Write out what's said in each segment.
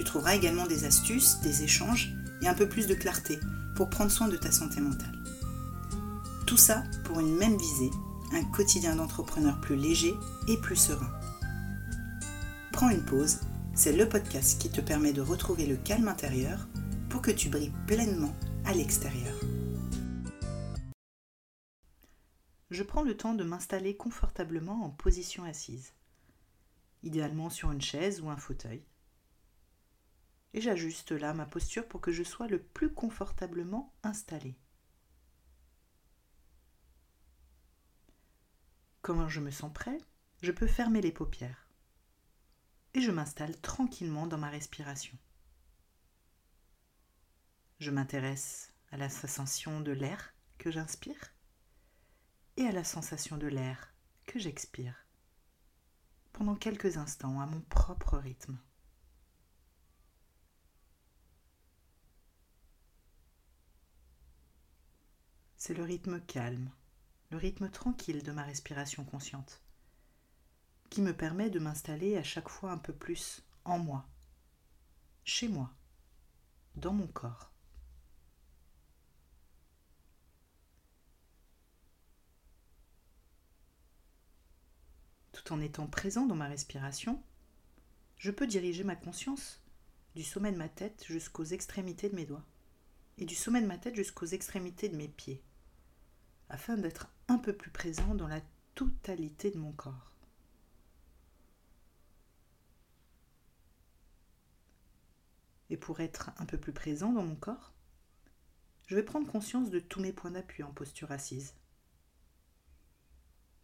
Tu trouveras également des astuces, des échanges et un peu plus de clarté pour prendre soin de ta santé mentale. Tout ça pour une même visée, un quotidien d'entrepreneur plus léger et plus serein. Prends une pause, c'est le podcast qui te permet de retrouver le calme intérieur pour que tu brilles pleinement à l'extérieur. Je prends le temps de m'installer confortablement en position assise, idéalement sur une chaise ou un fauteuil. Et j'ajuste là ma posture pour que je sois le plus confortablement installé. Quand je me sens prêt, je peux fermer les paupières. Et je m'installe tranquillement dans ma respiration. Je m'intéresse à la sensation de l'air que j'inspire et à la sensation de l'air que j'expire pendant quelques instants à mon propre rythme. C'est le rythme calme, le rythme tranquille de ma respiration consciente, qui me permet de m'installer à chaque fois un peu plus en moi, chez moi, dans mon corps. tout en étant présent dans ma respiration, je peux diriger ma conscience du sommet de ma tête jusqu'aux extrémités de mes doigts et du sommet de ma tête jusqu'aux extrémités de mes pieds, afin d'être un peu plus présent dans la totalité de mon corps. Et pour être un peu plus présent dans mon corps, je vais prendre conscience de tous mes points d'appui en posture assise.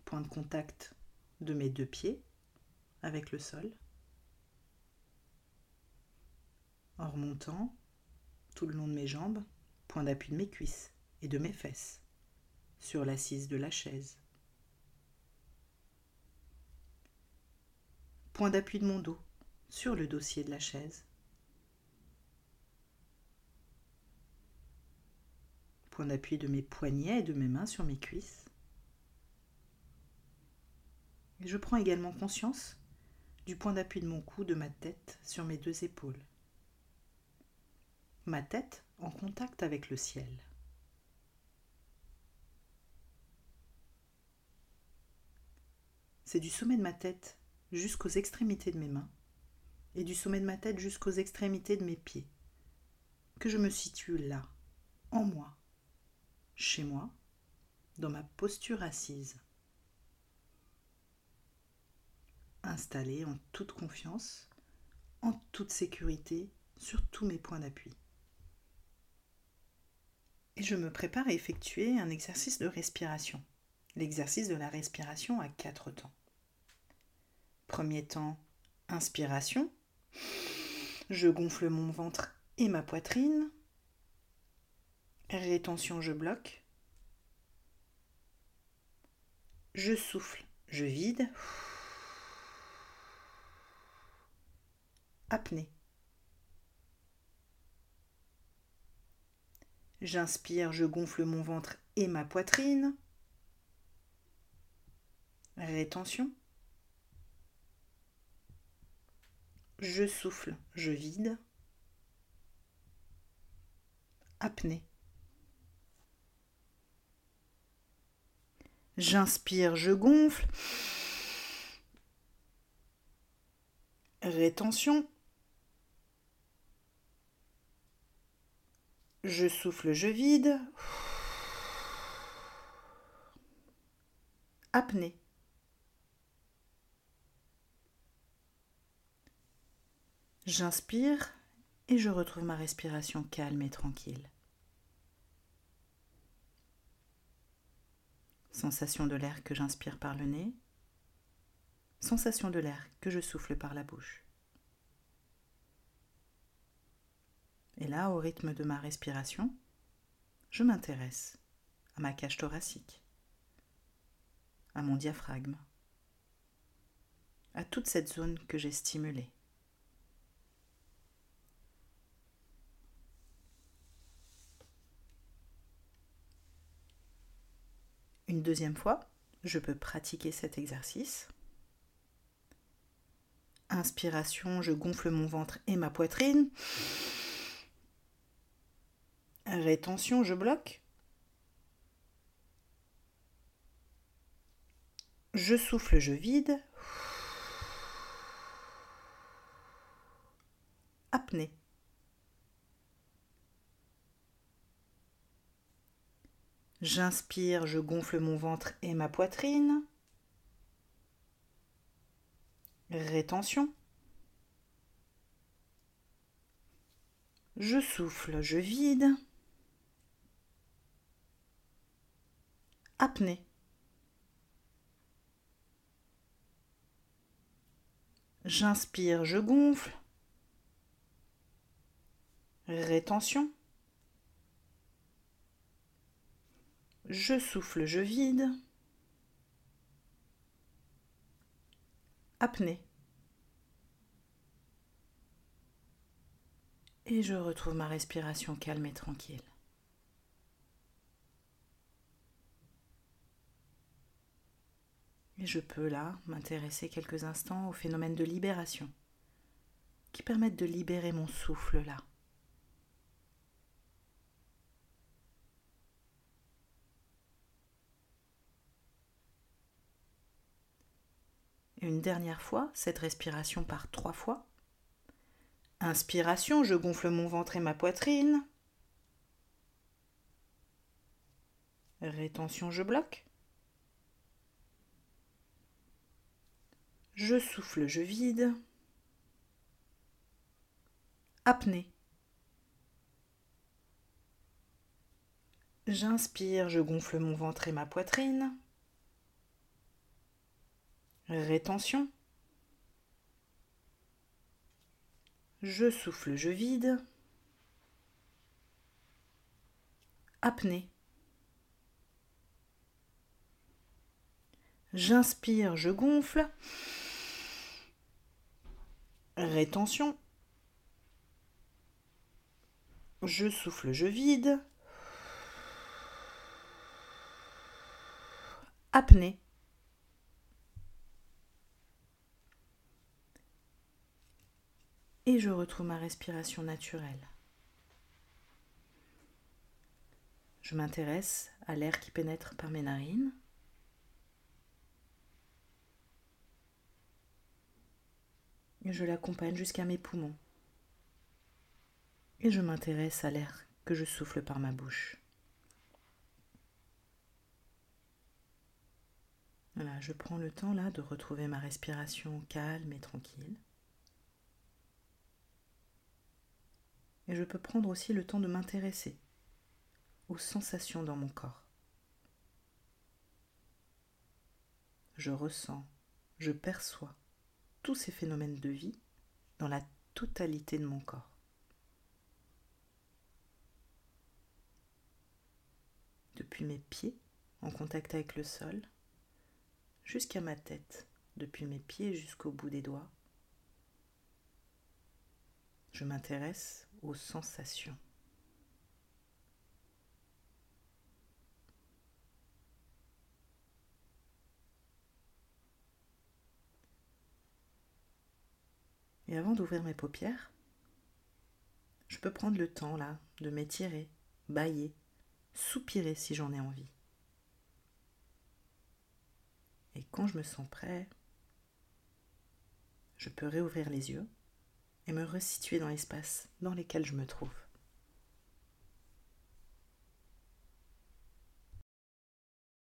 Point de contact de mes deux pieds avec le sol, en remontant tout le long de mes jambes, point d'appui de mes cuisses et de mes fesses, sur l'assise de la chaise. Point d'appui de mon dos, sur le dossier de la chaise. Point d'appui de mes poignets et de mes mains sur mes cuisses. je prends également conscience du point d'appui de mon cou, de ma tête sur mes deux épaules. Ma tête en contact avec le ciel. Du sommet de ma tête jusqu'aux extrémités de mes mains et du sommet de ma tête jusqu'aux extrémités de mes pieds que je me situe là, en moi, chez moi, dans ma posture assise. installé en toute confiance, en toute sécurité sur tous mes points d'appui. Et je me prépare à effectuer un exercice de respiration. L'exercice de la respiration à quatre temps. Premier temps, inspiration. Je gonfle mon ventre et ma poitrine. Rétention, je bloque. Je souffle, je vide. apnée. J'inspire, je gonfle mon ventre et ma poitrine. Rétention. Je souffle, je vide. Apnée. J'inspire, je gonfle. Rétention. Je souffle, je vide. Apnée. J'inspire et je retrouve ma respiration calme et tranquille. Sensation de l'air que j'inspire par le nez. Sensation de l'air que je souffle par la bouche. Et là, au rythme de ma respiration, je m'intéresse à ma cage thoracique, à mon diaphragme, à toute cette zone que j'ai stimulée. Une deuxième fois, je peux pratiquer cet exercice. Inspiration, je gonfle mon ventre et ma poitrine. Rétention, je bloque. Je souffle, je vide. Apnée. J'inspire, je gonfle mon ventre et ma poitrine. Rétention. Je souffle, je vide. Apnée. J'inspire, je gonfle. Rétention. Je souffle, je vide. Apnée. Et je retrouve ma respiration calme et tranquille. Et je peux là m'intéresser quelques instants aux phénomènes de libération qui permettent de libérer mon souffle là. Une dernière fois, cette respiration par trois fois. Inspiration, je gonfle mon ventre et ma poitrine. Rétention, je bloque. Je souffle, je vide. Apnée. J'inspire, je gonfle mon ventre et ma poitrine. Rétention. Je souffle, je vide. Apnée. J'inspire, je gonfle. Rétention. Je souffle, je vide. Apnée. Et je retrouve ma respiration naturelle. Je m'intéresse à l'air qui pénètre par mes narines. je l'accompagne jusqu'à mes poumons. Et je m'intéresse à l'air que je souffle par ma bouche. Voilà, je prends le temps là de retrouver ma respiration calme et tranquille. Et je peux prendre aussi le temps de m'intéresser aux sensations dans mon corps. Je ressens, je perçois tous ces phénomènes de vie dans la totalité de mon corps. Depuis mes pieds en contact avec le sol, jusqu'à ma tête, depuis mes pieds jusqu'au bout des doigts, je m'intéresse aux sensations. Et avant d'ouvrir mes paupières, je peux prendre le temps là de m'étirer, bailler, soupirer si j'en ai envie. Et quand je me sens prêt, je peux réouvrir les yeux et me resituer dans l'espace dans lequel je me trouve.